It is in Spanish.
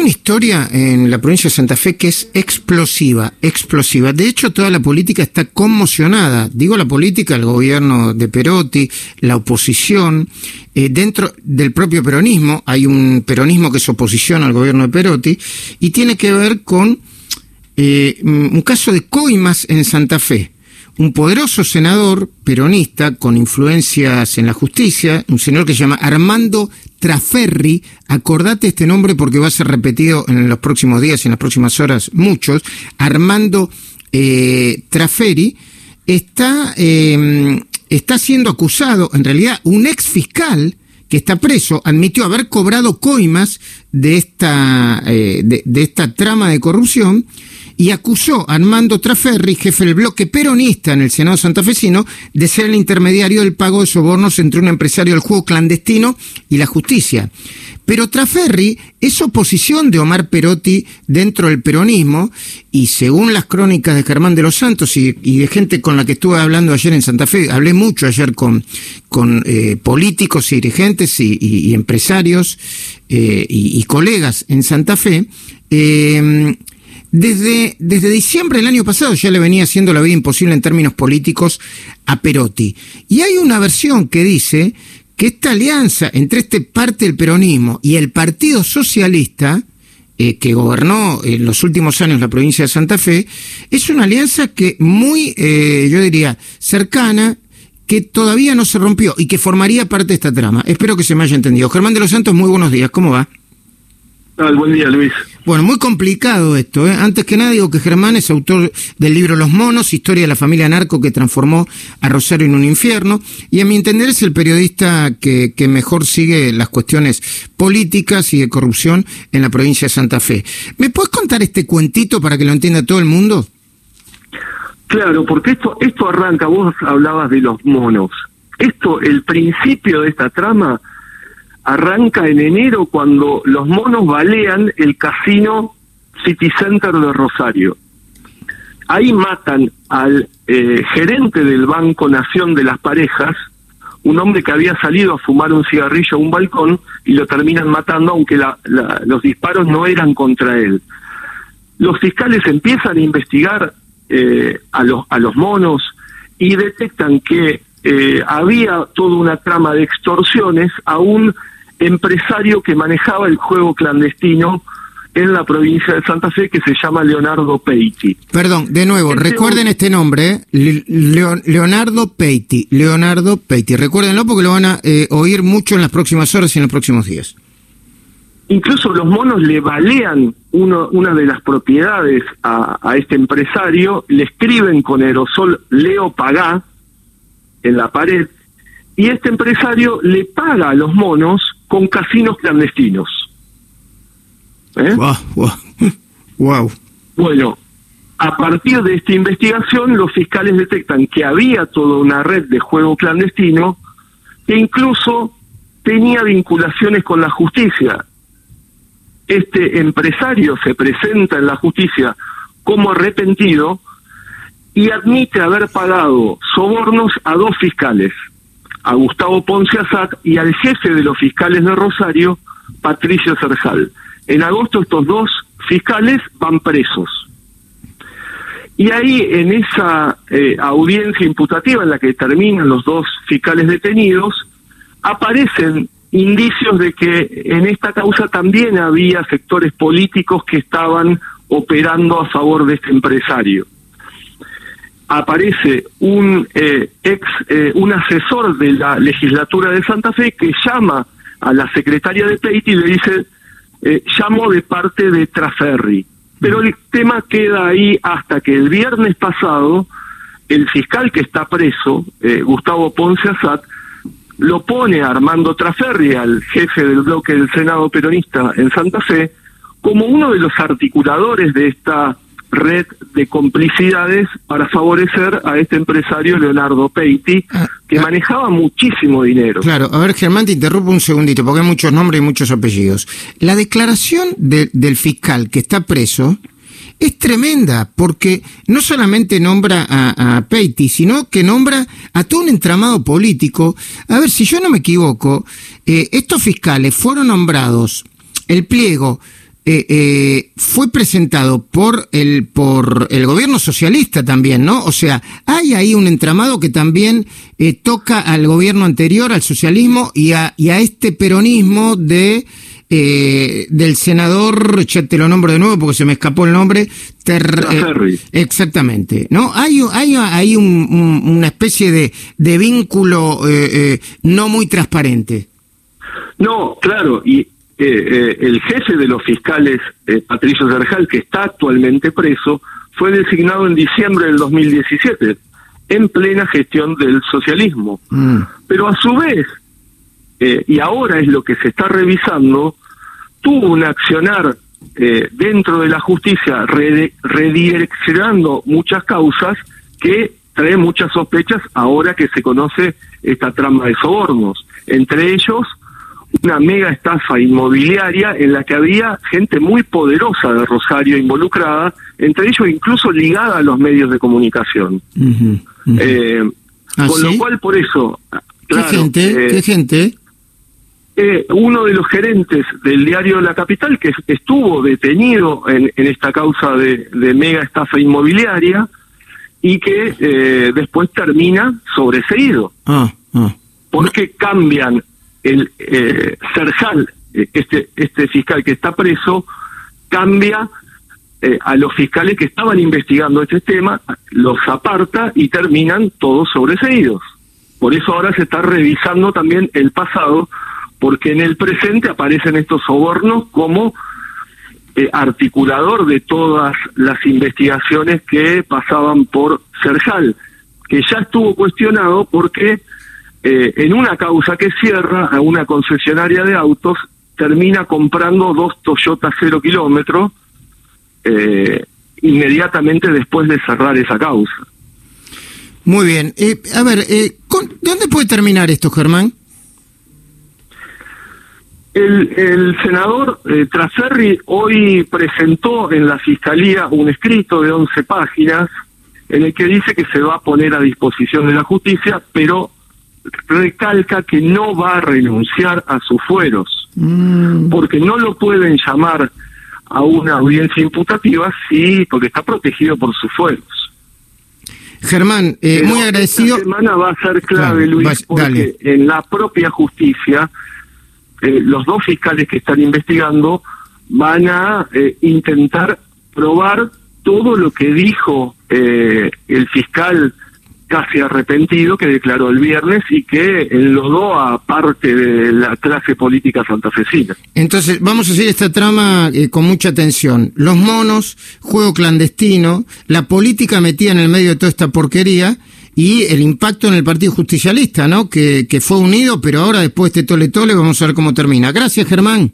una historia en la provincia de Santa Fe que es explosiva, explosiva. De hecho, toda la política está conmocionada. Digo la política, el gobierno de Perotti, la oposición. Eh, dentro del propio peronismo hay un peronismo que es oposición al gobierno de Perotti y tiene que ver con eh, un caso de coimas en Santa Fe un poderoso senador peronista con influencias en la justicia, un señor que se llama Armando Traferri, acordate este nombre porque va a ser repetido en los próximos días y en las próximas horas muchos, Armando eh, Traferri, está, em, está siendo acusado, en realidad un ex fiscal que está preso, admitió haber cobrado coimas de esta, eh, de esta trama de corrupción, y acusó a Armando Traferri, jefe del bloque peronista en el Senado santafesino, de ser el intermediario del pago de sobornos entre un empresario del juego clandestino y la justicia. Pero Traferri es oposición de Omar Perotti dentro del peronismo y según las crónicas de Germán de los Santos y, de gente con la que estuve hablando ayer en Santa Fe, hablé mucho ayer con, con eh, políticos y dirigentes y, empresarios eh, y, colegas en Santa Fe, eh, desde, desde diciembre del año pasado ya le venía haciendo la vida imposible en términos políticos a Perotti. Y hay una versión que dice que esta alianza entre este parte del peronismo y el Partido Socialista, eh, que gobernó en los últimos años la provincia de Santa Fe, es una alianza que muy, eh, yo diría, cercana, que todavía no se rompió y que formaría parte de esta trama. Espero que se me haya entendido. Germán de los Santos, muy buenos días, ¿cómo va? buen día, Luis. Bueno, muy complicado esto. ¿eh? Antes que nada digo que Germán es autor del libro Los Monos, historia de la familia narco que transformó a Rosario en un infierno, y a mi entender es el periodista que, que mejor sigue las cuestiones políticas y de corrupción en la provincia de Santa Fe. ¿Me puedes contar este cuentito para que lo entienda todo el mundo? Claro, porque esto, esto arranca, vos hablabas de los monos. Esto, el principio de esta trama arranca en enero cuando los monos balean el casino City Center de Rosario. Ahí matan al eh, gerente del Banco Nación de las Parejas, un hombre que había salido a fumar un cigarrillo a un balcón y lo terminan matando, aunque los disparos no eran contra él. Los fiscales empiezan a investigar eh, a, los, a los monos y detectan que eh, había toda una trama de extorsiones a un empresario que manejaba el juego clandestino en la provincia de Santa Fe que se llama Leonardo Peiti. Perdón, de nuevo, este recuerden este nombre, ¿eh? Leonardo Peiti, Leonardo Peiti, recuérdenlo porque lo van a eh, oír mucho en las próximas horas y en los próximos días. Incluso los monos le balean uno, una de las propiedades a, a este empresario, le escriben con aerosol Leo Pagá en la pared, y este empresario le paga a los monos con casinos clandestinos. ¿Eh? Wow, Bueno, a partir de esta investigación, los fiscales detectan que había toda una red de juego clandestino que incluso tenía vinculaciones con la justicia. Este empresario se presenta en la justicia como arrepentido y admite haber pagado sobornos a dos fiscales a Gustavo Ponce Azat y al jefe de los fiscales de Rosario, Patricio Cersal. En agosto estos dos fiscales van presos. Y ahí, en esa eh, audiencia imputativa en la que terminan los dos fiscales detenidos, aparecen indicios de que en esta causa también había sectores políticos que estaban operando a favor de este empresario aparece un eh, ex, eh, un asesor de la legislatura de Santa Fe que llama a la secretaria de Peiti y le dice, eh, llamo de parte de Traferri. Pero el tema queda ahí hasta que el viernes pasado el fiscal que está preso, Gustavo Ponce Azat, lo pone a Armando Traferri, al jefe del bloque del Senado peronista en Santa Fe, como uno de los articuladores de esta red de complicidades para favorecer a este empresario Leonardo Peiti, ah, que ah. manejaba muchísimo dinero. Claro, a ver Germán, te interrumpo un segundito, porque hay muchos nombres y muchos apellidos. La declaración del fiscal que está preso es tremenda, porque no solamente nombra a, Peiti, sino que nombra a todo un entramado político. A ver, si yo no me equivoco, eh, estos fiscales fueron nombrados, el pliego, eh, eh, fue presentado por el, por el gobierno socialista también, ¿no? O sea, hay ahí un entramado que también eh, toca al gobierno anterior, al socialismo y a, y a este peronismo de del senador, ya te lo nombro de nuevo porque se me escapó el nombre, exactamente, ¿no? Hay, hay, hay una especie de, de vínculo no muy transparente. No, claro, y eh, el jefe de los fiscales, eh, Patricio Zerjal, que está actualmente preso, fue designado en diciembre del 2017, en plena gestión del socialismo. Mm. Pero a su vez, eh, y ahora es lo que se está revisando, tuvo un accionar dentro de la justicia redireccionando muchas causas que trae muchas sospechas ahora que se conoce esta trama de sobornos. Entre ellos, una mega estafa inmobiliaria en la que había gente muy poderosa de Rosario involucrada, entre ellos incluso ligada a los medios de comunicación. Eh, ¿Ah, con lo cual, por eso... ¿Qué gente? ¿Qué eh, gente? Eh, uno de los gerentes del diario La Capital, que estuvo detenido en, esta causa de, mega estafa inmobiliaria y que después termina sobreseído. Ah, ah. Porque cambian el eh, eh, este, este fiscal que está preso, cambia eh, a los fiscales que estaban investigando este tema, los aparta y terminan todos sobreseídos. Por eso ahora se está revisando también el pasado, porque en el presente aparecen estos sobornos como eh, articulador de todas las investigaciones que pasaban por Serjal, que ya estuvo cuestionado porque eh, en una causa que cierra a una concesionaria de autos, termina comprando dos Toyota cero kilómetros eh, inmediatamente después de cerrar esa causa. Muy bien. Eh, a ver, ¿dónde puede terminar esto, Germán? El, el senador Traferri hoy presentó en la Fiscalía un escrito de 11 páginas en el que dice que se va a poner a disposición de la justicia, pero recalca que no va a renunciar a sus fueros, mm. porque no lo pueden llamar a una audiencia imputativa, sí, porque está protegido por sus fueros. Germán, eh, muy agradecido. Esta semana va a ser clave, Luis, porque en la propia justicia, eh, los dos fiscales que están investigando van a eh, intentar probar todo lo que dijo el fiscal casi arrepentido que declaró el viernes y que enlodó a parte de la clase política santafesina. Entonces, vamos a seguir esta trama eh, con mucha atención. Los monos, juego clandestino, la política metida en el medio de toda esta porquería y el impacto en el Partido Justicialista, ¿no? Que, que fue unido, pero ahora después de este tole tole vamos a ver cómo termina. Gracias, Germán.